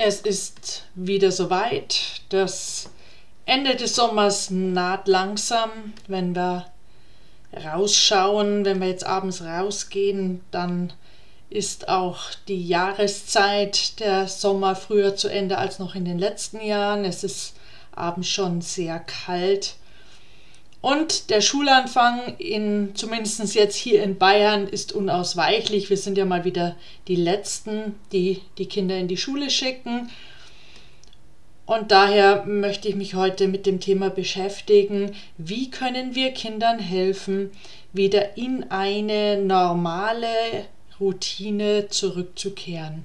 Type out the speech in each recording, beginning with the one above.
Es ist wieder soweit. Das Ende des Sommers naht langsam. Wenn wir rausschauen, wenn wir jetzt abends rausgehen, dann ist auch die Jahreszeit der Sommer früher zu Ende als noch in den letzten Jahren. Es ist abends schon sehr kalt. Und der Schulanfang, in, zumindest jetzt hier in Bayern, ist unausweichlich. Wir sind ja mal wieder die Letzten, die die Kinder in die Schule schicken. Und daher möchte ich mich heute mit dem Thema beschäftigen, wie können wir Kindern helfen, wieder in eine normale Routine zurückzukehren.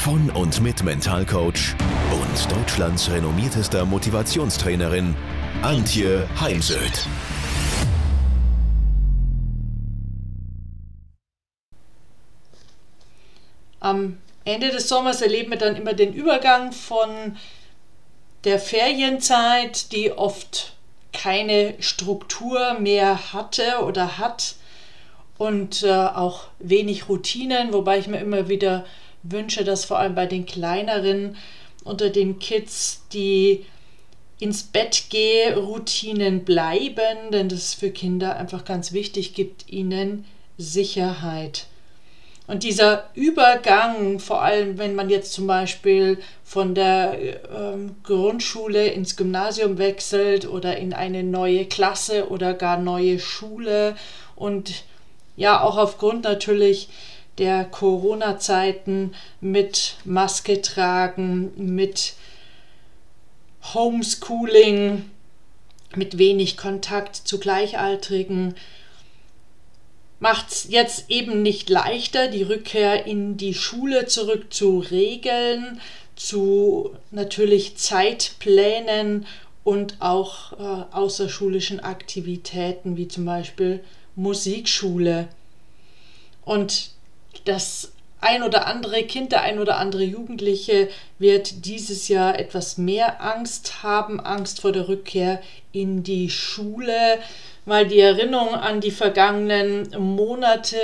von und mit Mentalcoach und Deutschlands renommiertester Motivationstrainerin Antje Heimsöth. Am Ende des Sommers erleben wir dann immer den Übergang von der Ferienzeit, die oft keine Struktur mehr hatte oder hat und äh, auch wenig Routinen, wobei ich mir immer wieder wünsche, dass vor allem bei den kleineren unter den Kids die ins Bett gehe Routinen bleiben, denn das ist für Kinder einfach ganz wichtig, gibt ihnen Sicherheit. Und dieser Übergang, vor allem wenn man jetzt zum Beispiel von der ähm, Grundschule ins Gymnasium wechselt oder in eine neue Klasse oder gar neue Schule und ja auch aufgrund natürlich der Corona-Zeiten mit Maske tragen, mit Homeschooling, mit wenig Kontakt zu Gleichaltrigen, macht es jetzt eben nicht leichter, die Rückkehr in die Schule zurück zu regeln, zu natürlich Zeitplänen und auch äh, außerschulischen Aktivitäten wie zum Beispiel Musikschule. Und das ein oder andere Kind, der ein oder andere Jugendliche wird dieses Jahr etwas mehr Angst haben, Angst vor der Rückkehr in die Schule, weil die Erinnerung an die vergangenen Monate,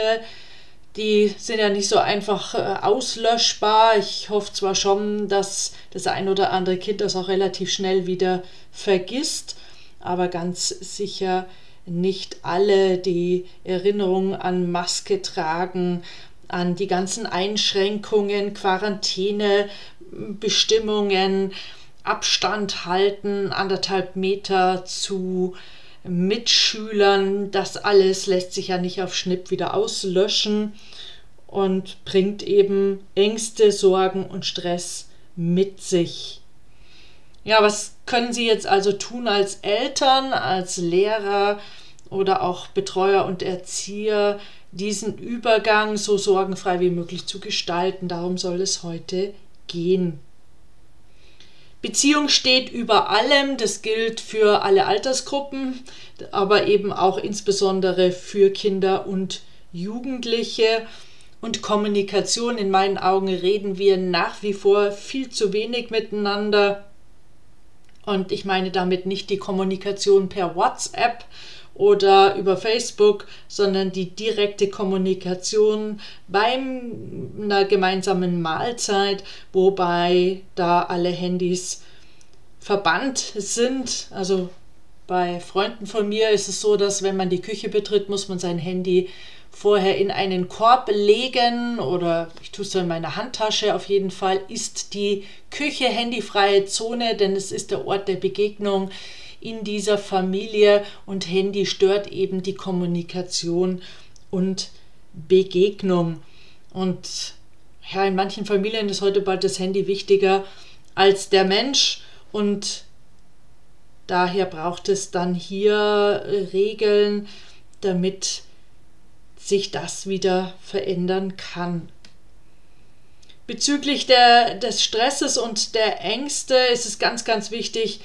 die sind ja nicht so einfach äh, auslöschbar. Ich hoffe zwar schon, dass das ein oder andere Kind das auch relativ schnell wieder vergisst, aber ganz sicher nicht alle die Erinnerung an Maske tragen, an die ganzen Einschränkungen, Quarantäne, Bestimmungen, Abstand halten, anderthalb Meter zu Mitschülern. Das alles lässt sich ja nicht auf Schnipp wieder auslöschen und bringt eben Ängste, Sorgen und Stress mit sich. Ja, was können Sie jetzt also tun als Eltern, als Lehrer oder auch Betreuer und Erzieher, diesen Übergang so sorgenfrei wie möglich zu gestalten. Darum soll es heute gehen. Beziehung steht über allem, das gilt für alle Altersgruppen, aber eben auch insbesondere für Kinder und Jugendliche. Und Kommunikation, in meinen Augen reden wir nach wie vor viel zu wenig miteinander. Und ich meine damit nicht die Kommunikation per WhatsApp, oder über Facebook, sondern die direkte Kommunikation beim einer gemeinsamen Mahlzeit, wobei da alle Handys verbannt sind. Also bei Freunden von mir ist es so, dass wenn man die Küche betritt, muss man sein Handy vorher in einen Korb legen oder ich tue es so in meine Handtasche. Auf jeden Fall ist die Küche handyfreie Zone, denn es ist der Ort der Begegnung in dieser Familie und Handy stört eben die Kommunikation und Begegnung. Und ja, in manchen Familien ist heute bald das Handy wichtiger als der Mensch und daher braucht es dann hier Regeln, damit sich das wieder verändern kann. Bezüglich der, des Stresses und der Ängste ist es ganz, ganz wichtig,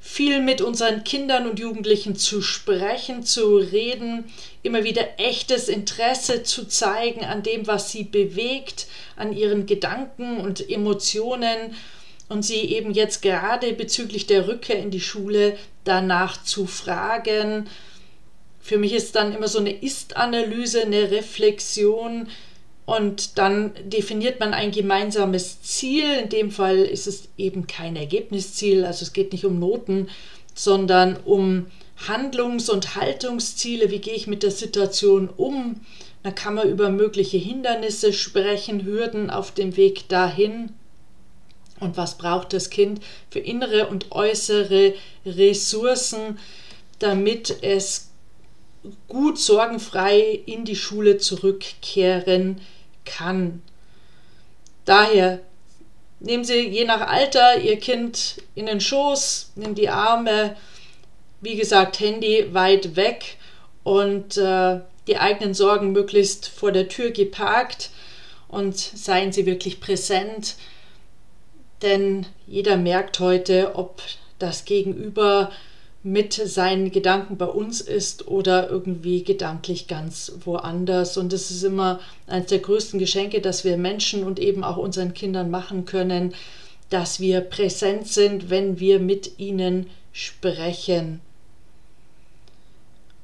viel mit unseren Kindern und Jugendlichen zu sprechen, zu reden, immer wieder echtes Interesse zu zeigen an dem, was sie bewegt, an ihren Gedanken und Emotionen und sie eben jetzt gerade bezüglich der Rückkehr in die Schule danach zu fragen. Für mich ist dann immer so eine Ist-Analyse, eine Reflexion, und dann definiert man ein gemeinsames Ziel. In dem Fall ist es eben kein Ergebnisziel, also es geht nicht um Noten, sondern um Handlungs- und Haltungsziele. Wie gehe ich mit der Situation um? Da kann man über mögliche Hindernisse sprechen, Hürden auf dem Weg dahin. Und was braucht das Kind für innere und äußere Ressourcen, damit es gut sorgenfrei in die Schule zurückkehren kann? Kann. Daher nehmen Sie je nach Alter Ihr Kind in den Schoß, nehmen die Arme, wie gesagt, Handy weit weg und äh, die eigenen Sorgen möglichst vor der Tür geparkt und seien Sie wirklich präsent, denn jeder merkt heute, ob das Gegenüber mit seinen Gedanken bei uns ist oder irgendwie gedanklich ganz woanders. Und das ist immer eines der größten Geschenke, dass wir Menschen und eben auch unseren Kindern machen können, dass wir präsent sind, wenn wir mit ihnen sprechen.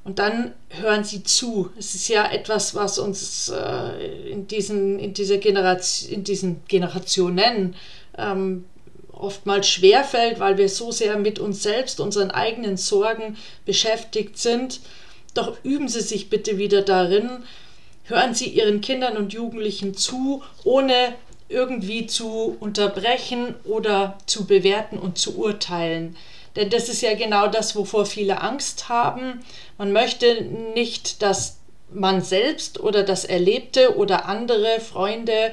Und dann hören sie zu. Es ist ja etwas, was uns äh, in, diesen, in, dieser Generation, in diesen Generationen ähm, oftmals schwerfällt, weil wir so sehr mit uns selbst, unseren eigenen Sorgen beschäftigt sind. Doch üben Sie sich bitte wieder darin, hören Sie Ihren Kindern und Jugendlichen zu, ohne irgendwie zu unterbrechen oder zu bewerten und zu urteilen. Denn das ist ja genau das, wovor viele Angst haben. Man möchte nicht, dass man selbst oder das Erlebte oder andere Freunde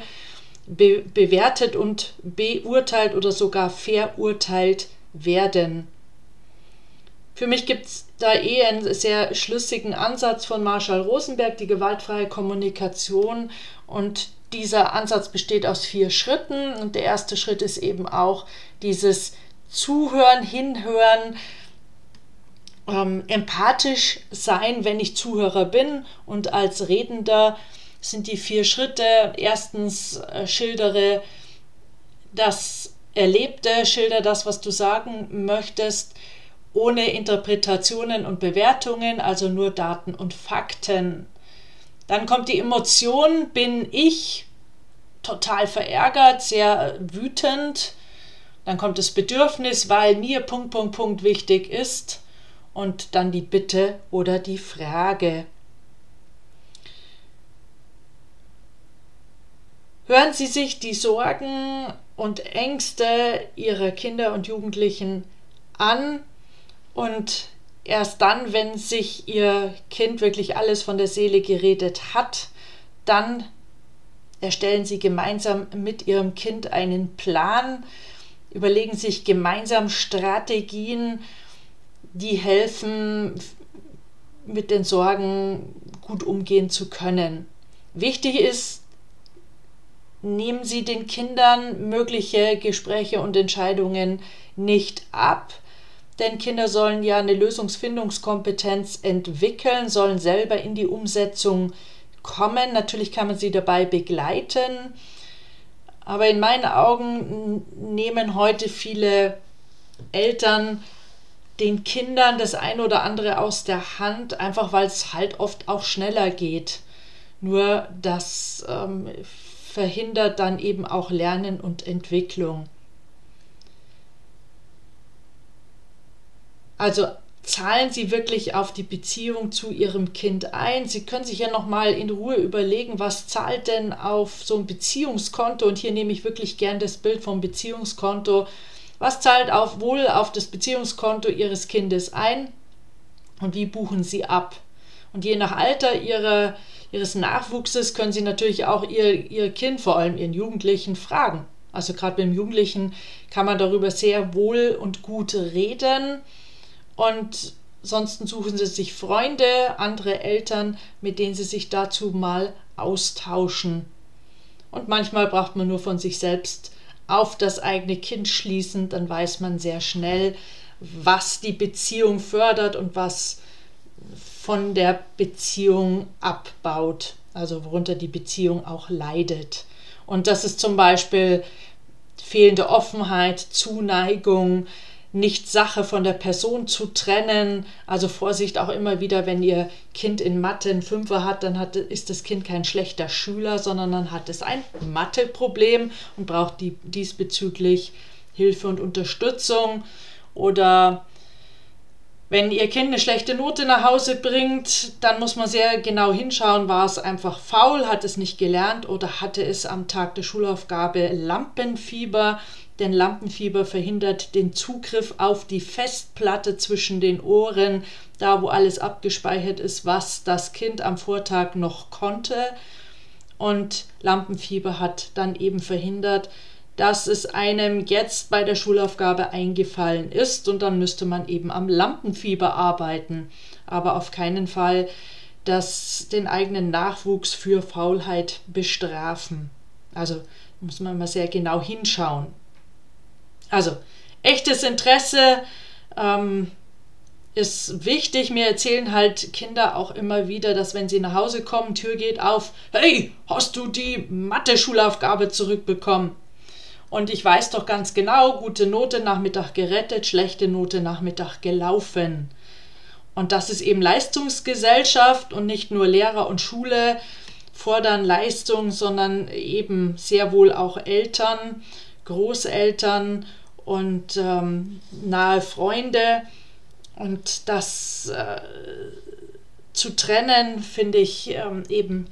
be bewertet und beurteilt oder sogar verurteilt werden. Für mich gibt es da eh einen sehr schlüssigen Ansatz von Marshall Rosenberg, die gewaltfreie Kommunikation. Und dieser Ansatz besteht aus vier Schritten. Und der erste Schritt ist eben auch dieses Zuhören, Hinhören, ähm, empathisch sein, wenn ich Zuhörer bin und als Redender sind die vier Schritte. Erstens äh, schildere das Erlebte, schilder das, was du sagen möchtest, ohne Interpretationen und Bewertungen, also nur Daten und Fakten. Dann kommt die Emotion, bin ich total verärgert, sehr wütend. Dann kommt das Bedürfnis, weil mir Punkt, Punkt, Punkt wichtig ist. Und dann die Bitte oder die Frage. Hören Sie sich die Sorgen und Ängste Ihrer Kinder und Jugendlichen an und erst dann, wenn sich Ihr Kind wirklich alles von der Seele geredet hat, dann erstellen Sie gemeinsam mit Ihrem Kind einen Plan, überlegen sich gemeinsam Strategien, die helfen, mit den Sorgen gut umgehen zu können. Wichtig ist, nehmen Sie den Kindern mögliche Gespräche und Entscheidungen nicht ab. Denn Kinder sollen ja eine Lösungsfindungskompetenz entwickeln, sollen selber in die Umsetzung kommen. Natürlich kann man sie dabei begleiten. Aber in meinen Augen nehmen heute viele Eltern den Kindern das eine oder andere aus der Hand, einfach weil es halt oft auch schneller geht. Nur dass ähm, verhindert dann eben auch Lernen und Entwicklung. Also zahlen Sie wirklich auf die Beziehung zu Ihrem Kind ein. Sie können sich ja noch mal in Ruhe überlegen, was zahlt denn auf so ein Beziehungskonto und hier nehme ich wirklich gern das Bild vom Beziehungskonto. Was zahlt auf wohl auf das Beziehungskonto Ihres Kindes ein und wie buchen Sie ab? Und je nach Alter Ihrer ihres Nachwuchses können sie natürlich auch ihr, ihr Kind, vor allem ihren Jugendlichen, fragen. Also gerade beim Jugendlichen kann man darüber sehr wohl und gut reden. Und ansonsten suchen sie sich Freunde, andere Eltern, mit denen sie sich dazu mal austauschen. Und manchmal braucht man nur von sich selbst auf das eigene Kind schließen, dann weiß man sehr schnell, was die Beziehung fördert und was von der Beziehung abbaut, also worunter die Beziehung auch leidet. Und das ist zum Beispiel fehlende Offenheit, Zuneigung, nicht Sache von der Person zu trennen. Also Vorsicht auch immer wieder, wenn ihr Kind in Mathe einen Fünfer hat, dann hat, ist das Kind kein schlechter Schüler, sondern dann hat es ein Matheproblem und braucht die, diesbezüglich Hilfe und Unterstützung. Oder wenn ihr Kind eine schlechte Note nach Hause bringt, dann muss man sehr genau hinschauen, war es einfach faul, hat es nicht gelernt oder hatte es am Tag der Schulaufgabe Lampenfieber. Denn Lampenfieber verhindert den Zugriff auf die Festplatte zwischen den Ohren, da wo alles abgespeichert ist, was das Kind am Vortag noch konnte. Und Lampenfieber hat dann eben verhindert, dass es einem jetzt bei der Schulaufgabe eingefallen ist und dann müsste man eben am Lampenfieber arbeiten, aber auf keinen Fall das den eigenen Nachwuchs für Faulheit bestrafen. Also muss man mal sehr genau hinschauen. Also echtes Interesse ähm, ist wichtig. Mir erzählen halt Kinder auch immer wieder, dass wenn sie nach Hause kommen, Tür geht auf, hey, hast du die Mathe-Schulaufgabe zurückbekommen? Und ich weiß doch ganz genau, gute Note Nachmittag gerettet, schlechte Note Nachmittag gelaufen. Und das ist eben Leistungsgesellschaft und nicht nur Lehrer und Schule fordern Leistung, sondern eben sehr wohl auch Eltern, Großeltern und ähm, nahe Freunde. Und das äh, zu trennen, finde ich ähm, eben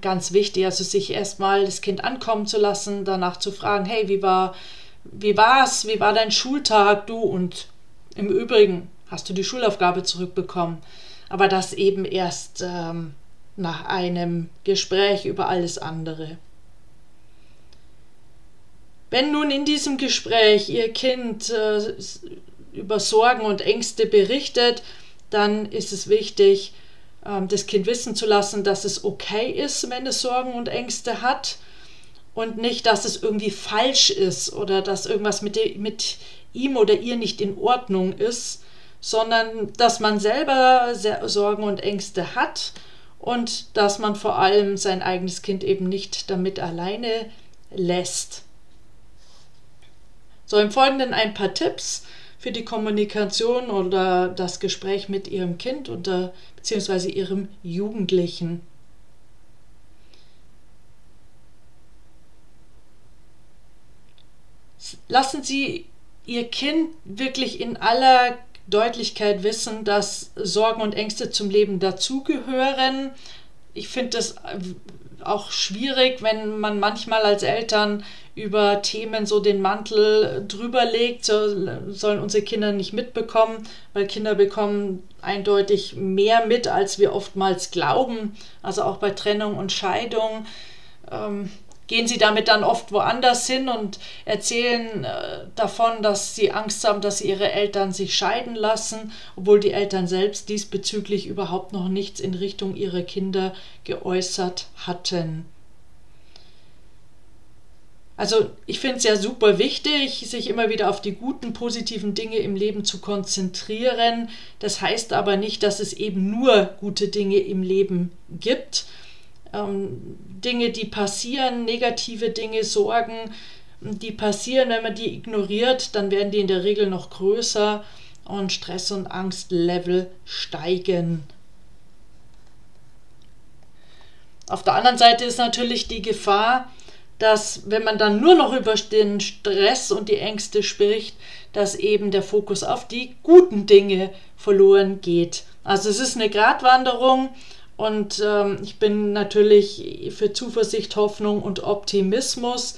ganz wichtig. Also sich erstmal das Kind ankommen zu lassen, danach zu fragen, hey, wie war, wie war's? Wie war dein Schultag, du? Und im Übrigen, hast du die Schulaufgabe zurückbekommen? Aber das eben erst ähm, nach einem Gespräch über alles andere. Wenn nun in diesem Gespräch Ihr Kind äh, über Sorgen und Ängste berichtet, dann ist es wichtig, ähm, das Kind wissen zu lassen, dass es okay ist, wenn es Sorgen und Ängste hat und nicht, dass es irgendwie falsch ist oder dass irgendwas mit, mit ihm oder ihr nicht in Ordnung ist, sondern dass man selber Sorgen und Ängste hat und dass man vor allem sein eigenes Kind eben nicht damit alleine lässt. So, im Folgenden ein paar Tipps für die Kommunikation oder das Gespräch mit Ihrem Kind oder beziehungsweise Ihrem Jugendlichen. Lassen Sie Ihr Kind wirklich in aller Deutlichkeit wissen, dass Sorgen und Ängste zum Leben dazugehören. Ich finde das auch schwierig, wenn man manchmal als Eltern über Themen so den Mantel drüber legt, so sollen unsere Kinder nicht mitbekommen, weil Kinder bekommen eindeutig mehr mit, als wir oftmals glauben. Also auch bei Trennung und Scheidung. Ähm, gehen sie damit dann oft woanders hin und erzählen äh, davon, dass sie Angst haben, dass ihre Eltern sich scheiden lassen, obwohl die Eltern selbst diesbezüglich überhaupt noch nichts in Richtung ihrer Kinder geäußert hatten. Also ich finde es ja super wichtig, sich immer wieder auf die guten, positiven Dinge im Leben zu konzentrieren. Das heißt aber nicht, dass es eben nur gute Dinge im Leben gibt ähm, Dinge, die passieren, negative Dinge, Sorgen, die passieren, wenn man die ignoriert, dann werden die in der Regel noch größer und Stress- und Angstlevel steigen. Auf der anderen Seite ist natürlich die Gefahr, dass wenn man dann nur noch über den Stress und die Ängste spricht, dass eben der Fokus auf die guten Dinge verloren geht. Also es ist eine Gratwanderung und ähm, ich bin natürlich für Zuversicht, Hoffnung und Optimismus,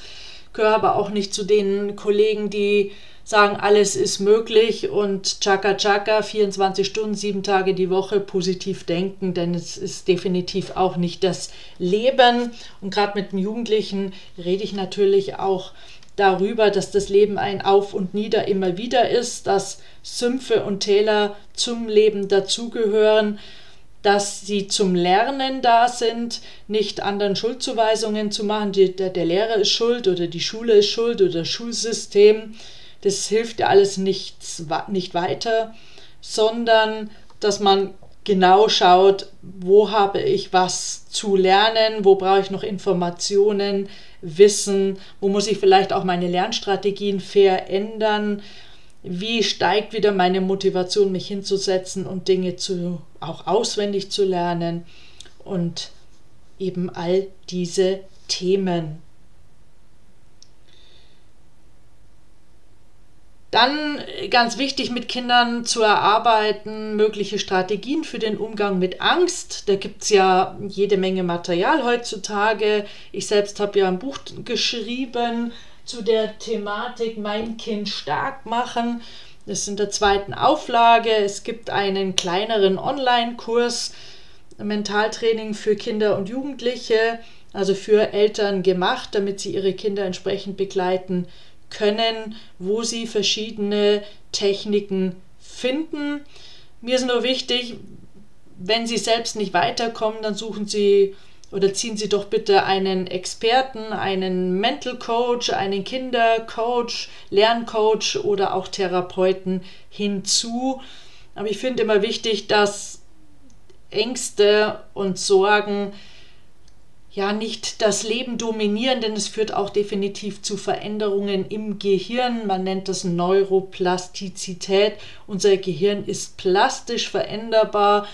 gehöre aber auch nicht zu den Kollegen, die sagen, alles ist möglich und Chaka Chaka, 24 Stunden, sieben Tage die Woche positiv denken, denn es ist definitiv auch nicht das Leben. Und gerade mit den Jugendlichen rede ich natürlich auch darüber, dass das Leben ein Auf und Nieder immer wieder ist, dass Sümpfe und Täler zum Leben dazugehören, dass sie zum Lernen da sind, nicht anderen Schuldzuweisungen zu machen, die, der, der Lehrer ist schuld oder die Schule ist schuld oder das Schulsystem. Das hilft ja alles nichts, nicht weiter, sondern dass man genau schaut, wo habe ich was zu lernen, wo brauche ich noch Informationen, Wissen, wo muss ich vielleicht auch meine Lernstrategien verändern, wie steigt wieder meine Motivation, mich hinzusetzen und Dinge zu, auch auswendig zu lernen und eben all diese Themen. Dann äh, ganz wichtig mit Kindern zu erarbeiten, mögliche Strategien für den Umgang mit Angst. Da gibt es ja jede Menge Material heutzutage. Ich selbst habe ja ein Buch geschrieben zu der Thematik Mein Kind stark machen. Das ist in der zweiten Auflage. Es gibt einen kleineren Online-Kurs, Mentaltraining für Kinder und Jugendliche, also für Eltern gemacht, damit sie ihre Kinder entsprechend begleiten können, wo sie verschiedene Techniken finden. Mir ist nur wichtig, wenn Sie selbst nicht weiterkommen, dann suchen Sie oder ziehen Sie doch bitte einen Experten, einen Mental Coach, einen Kindercoach, Lerncoach oder auch Therapeuten hinzu. Aber ich finde immer wichtig, dass Ängste und Sorgen ja nicht das Leben dominieren, denn es führt auch definitiv zu Veränderungen im Gehirn. Man nennt das Neuroplastizität. Unser Gehirn ist plastisch veränderbar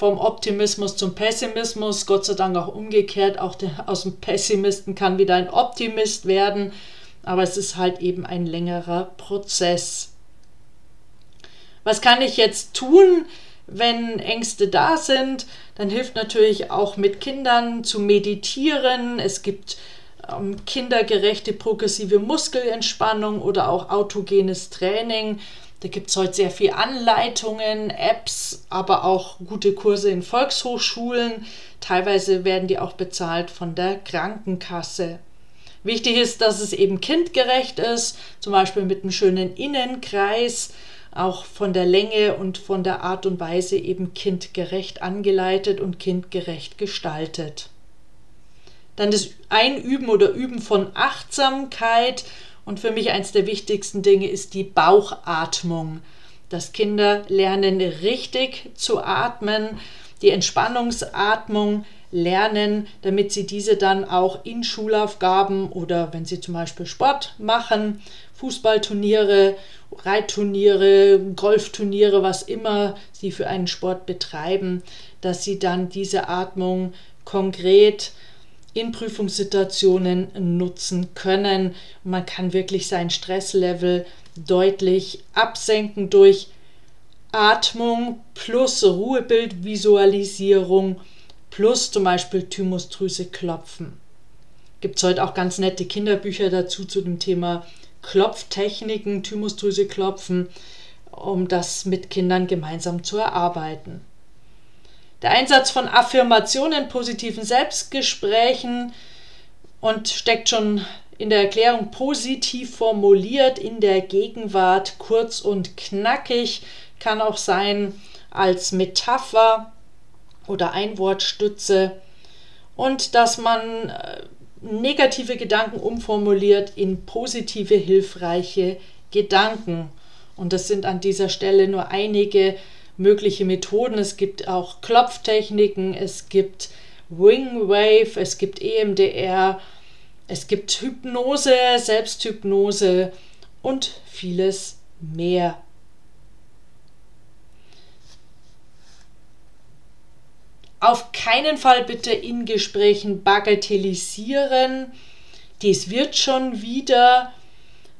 vom Optimismus zum Pessimismus, Gott sei Dank auch umgekehrt. Auch der, aus dem Pessimisten kann wieder ein Optimist werden, aber es ist halt eben ein längerer Prozess. Was kann ich jetzt tun? wenn Ängste da sind, dann hilft natürlich auch mit Kindern zu meditieren. Es gibt ähm, kindergerechte progressive Muskelentspannung oder auch autogenes Training. Da gibt es heute sehr viele Anleitungen, Apps, aber auch gute Kurse in Volkshochschulen. Teilweise werden die auch bezahlt von der Krankenkasse. Wichtig ist, dass es eben kindgerecht ist, zum Beispiel mit einem schönen Innenkreis auch von der Länge und von der Art und Weise eben kindgerecht angeleitet und kindgerecht gestaltet. Dann das Einüben oder Üben von Achtsamkeit und für mich eines der wichtigsten Dinge ist die Bauchatmung, dass Kinder lernen richtig zu atmen, die Entspannungsatmung lernen, damit sie diese dann auch in Schulaufgaben oder wenn sie zum Beispiel Sport machen, Fußballturniere Reitturniere, Golfturniere, was immer sie für einen Sport betreiben, dass sie dann diese Atmung konkret in Prüfungssituationen nutzen können. Man kann wirklich sein Stresslevel deutlich absenken durch Atmung plus Ruhebildvisualisierung plus zum Beispiel Thymusdrüse klopfen. Gibt es heute auch ganz nette Kinderbücher dazu zu dem Thema Klopftechniken, Thymusdrüse klopfen, um das mit Kindern gemeinsam zu erarbeiten. Der Einsatz von Affirmationen, positiven Selbstgesprächen und steckt schon in der Erklärung positiv formuliert, in der Gegenwart kurz und knackig, kann auch sein als Metapher oder Einwortstütze und dass man äh, negative Gedanken umformuliert in positive, hilfreiche Gedanken. Und das sind an dieser Stelle nur einige mögliche Methoden. Es gibt auch Klopftechniken, es gibt Wing Wave, es gibt EMDR, es gibt Hypnose, Selbsthypnose und vieles mehr. auf keinen Fall bitte in Gesprächen bagatellisieren. Dies wird schon wieder,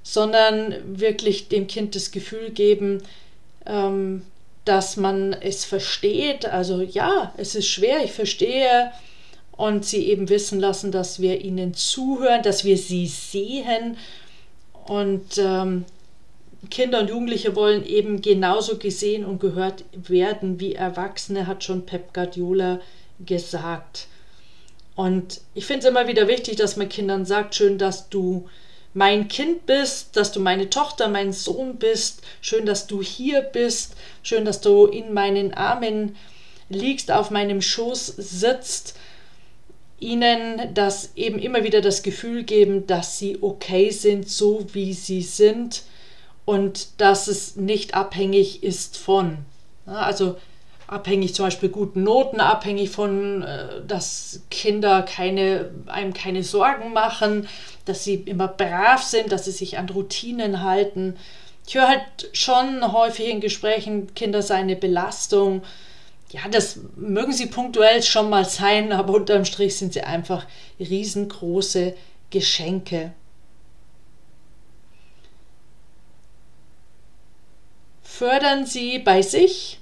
sondern wirklich dem Kind das Gefühl geben, ähm, dass man es versteht. Also ja, es ist schwer, ich verstehe. Und sie eben wissen lassen, dass wir ihnen zuhören, dass wir sie sehen. Und ähm, Kinder und Jugendliche wollen eben genauso gesehen und gehört werden wie Erwachsene, hat schon Pep Guardiola gesagt. Und ich finde es immer wieder wichtig, dass man Kindern sagt, schön, dass du mein Kind bist, dass du meine Tochter, mein Sohn bist. Schön, dass du hier bist. Schön, dass du in meinen Armen liegst, auf meinem Schoß sitzt. Ihnen das eben immer wieder das Gefühl geben, dass sie okay sind, so wie sie sind und dass es nicht abhängig ist von. Also abhängig zum Beispiel guten Noten, abhängig von, äh, dass Kinder keine, einem keine Sorgen machen, dass sie immer brav sind, dass sie sich an Routinen halten. Ich höre halt schon häufig in Gesprächen, Kinder seien eine Belastung. Ja, das mögen sie punktuell schon mal sein, aber unterm Strich sind sie einfach riesengroße Geschenke. Fördern Sie bei sich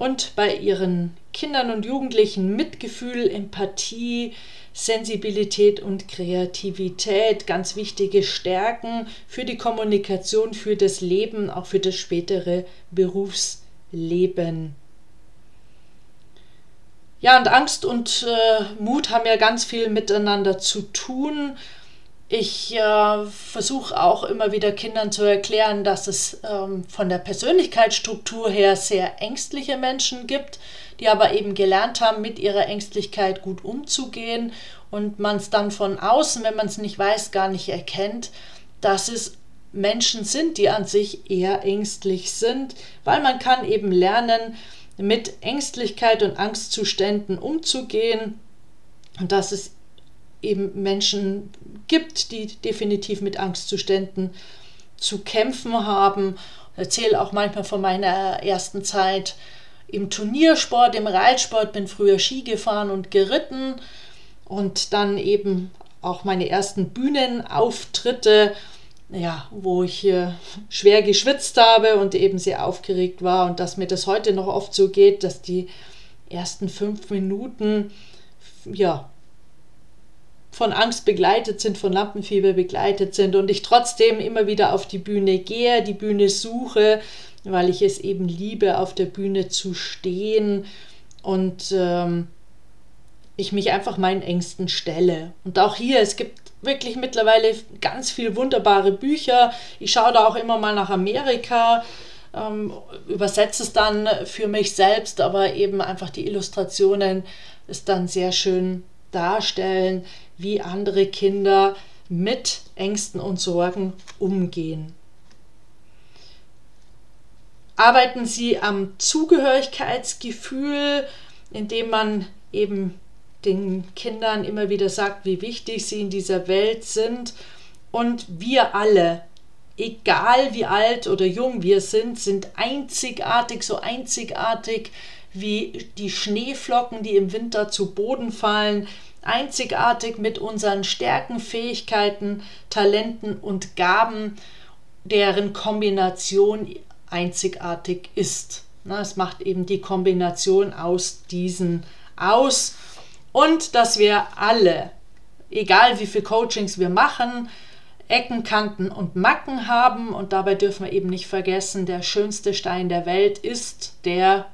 und bei ihren Kindern und Jugendlichen Mitgefühl, Empathie, Sensibilität und Kreativität, ganz wichtige Stärken für die Kommunikation, für das Leben, auch für das spätere Berufsleben. Ja, und Angst und äh, Mut haben ja ganz viel miteinander zu tun. Ich äh, versuche auch immer wieder Kindern zu erklären, dass es ähm, von der Persönlichkeitsstruktur her sehr ängstliche Menschen gibt, die aber eben gelernt haben, mit ihrer Ängstlichkeit gut umzugehen. Und man es dann von außen, wenn man es nicht weiß, gar nicht erkennt, dass es Menschen sind, die an sich eher ängstlich sind, weil man kann eben lernen, mit Ängstlichkeit und Angstzuständen umzugehen. Und dass es eben Menschen gibt, die definitiv mit Angstzuständen zu kämpfen haben. Ich erzähle auch manchmal von meiner ersten Zeit im Turniersport, im Reitsport, bin früher Ski gefahren und geritten und dann eben auch meine ersten Bühnenauftritte, ja, wo ich schwer geschwitzt habe und eben sehr aufgeregt war und dass mir das heute noch oft so geht, dass die ersten fünf Minuten ja von Angst begleitet sind, von Lampenfieber begleitet sind und ich trotzdem immer wieder auf die Bühne gehe, die Bühne suche, weil ich es eben liebe, auf der Bühne zu stehen und ähm, ich mich einfach meinen Ängsten stelle. Und auch hier, es gibt wirklich mittlerweile ganz viele wunderbare Bücher. Ich schaue da auch immer mal nach Amerika, ähm, übersetze es dann für mich selbst, aber eben einfach die Illustrationen ist dann sehr schön darstellen, wie andere Kinder mit Ängsten und Sorgen umgehen. Arbeiten Sie am Zugehörigkeitsgefühl, indem man eben den Kindern immer wieder sagt, wie wichtig sie in dieser Welt sind. Und wir alle, egal wie alt oder jung wir sind, sind einzigartig, so einzigartig wie die Schneeflocken, die im Winter zu Boden fallen, einzigartig mit unseren Stärken, Fähigkeiten, Talenten und Gaben, deren Kombination einzigartig ist. Es macht eben die Kombination aus diesen aus und dass wir alle, egal wie viele Coachings wir machen, Ecken, Kanten und Macken haben und dabei dürfen wir eben nicht vergessen, der schönste Stein der Welt ist der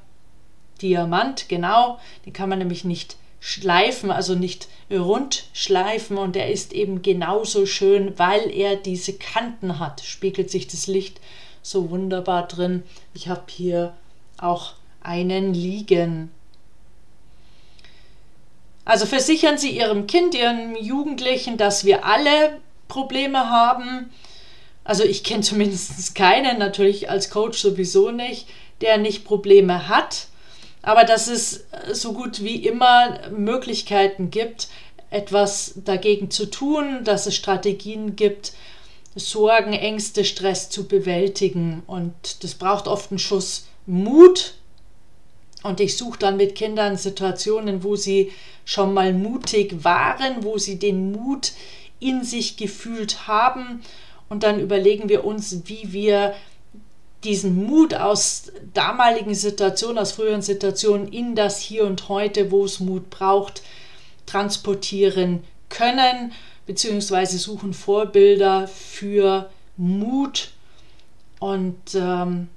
Diamant, genau, den kann man nämlich nicht schleifen, also nicht rund schleifen und er ist eben genauso schön, weil er diese Kanten hat, spiegelt sich das Licht so wunderbar drin. Ich habe hier auch einen liegen. Also versichern Sie Ihrem Kind, Ihrem Jugendlichen, dass wir alle Probleme haben. Also ich kenne zumindest keinen, natürlich als Coach sowieso nicht, der nicht Probleme hat aber dass es äh, so gut wie immer Möglichkeiten gibt, etwas dagegen zu tun, dass es Strategien gibt, Sorgen, Ängste, Stress zu bewältigen. Und das braucht oft einen Schuss Mut. Und ich suche dann mit Kindern Situationen, wo sie schon mal mutig waren, wo sie den Mut in sich gefühlt haben. Und dann überlegen wir uns, wie wir diesen Mut aus damaligen Situationen, aus früheren Situationen in das Hier und Heute, wo es Mut braucht, transportieren können, beziehungsweise suchen Vorbilder für Mut und ähm,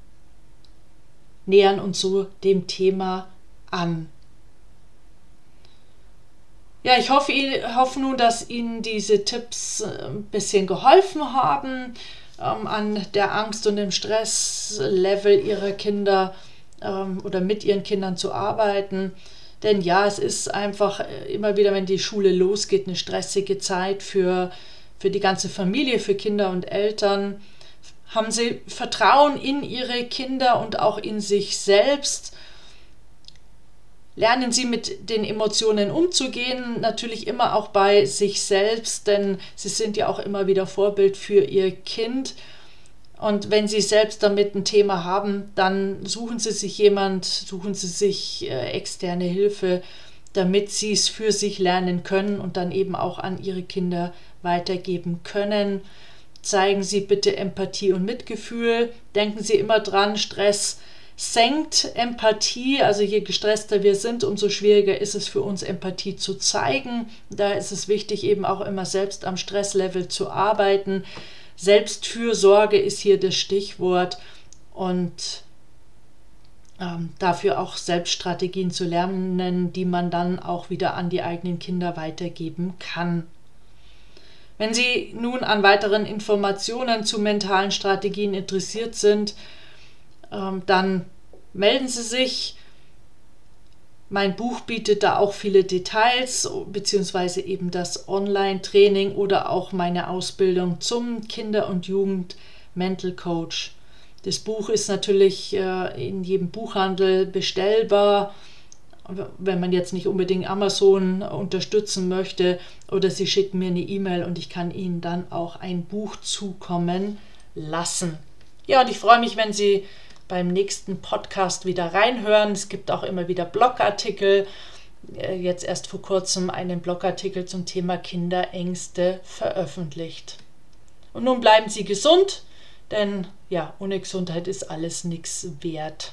nähern uns so dem Thema an. Ja, ich hoffe, hoffe nun, dass Ihnen diese Tipps äh, ein bisschen geholfen haben, ähm, an der Angst und dem Stresslevel Ihrer Kinder ähm, oder mit Ihren Kindern zu arbeiten. Denn ja, es ist einfach äh, immer wieder, wenn die Schule losgeht, eine stressige Zeit für, für die ganze Familie, für Kinder und Eltern. Haben Sie Vertrauen in Ihre Kinder und auch in sich selbst Lernen Sie mit den Emotionen umzugehen, natürlich immer auch bei sich selbst, denn Sie sind ja auch immer wieder Vorbild für Ihr Kind. Und wenn Sie selbst damit ein Thema haben, dann suchen Sie sich jemand, suchen Sie sich äh, externe Hilfe, damit Sie es für sich lernen können und dann eben auch an Ihre Kinder weitergeben können. Zeigen Sie bitte Empathie und Mitgefühl. Denken Sie immer dran, Stress senkt Empathie. Also je gestresster wir sind, umso schwieriger ist es für uns, Empathie zu zeigen. Da ist es wichtig, eben auch immer selbst am Stresslevel zu arbeiten. Selbstfürsorge ist hier das Stichwort und ähm, dafür auch Selbststrategien zu lernen, die man dann auch wieder an die eigenen Kinder weitergeben kann. Wenn Sie nun an weiteren Informationen zu mentalen Strategien interessiert sind, ähm, dann melden Sie sich. Mein Buch bietet da auch viele Details, beziehungsweise eben das Online-Training oder auch meine Ausbildung zum Kinder- und Jugend-Mental Coach. Das Buch ist natürlich äh, in jedem Buchhandel bestellbar, wenn man jetzt nicht unbedingt Amazon unterstützen möchte. Oder Sie schicken mir eine E-Mail und ich kann Ihnen dann auch ein Buch zukommen lassen. Ja, und ich freue mich, wenn Sie beim nächsten Podcast wieder reinhören. Es gibt auch immer wieder Blogartikel. Äh, jetzt erst vor kurzem einen Blogartikel zum Thema Kinderängste veröffentlicht. Und nun bleiben Sie gesund, denn ja, ohne Gesundheit ist alles nichts wert.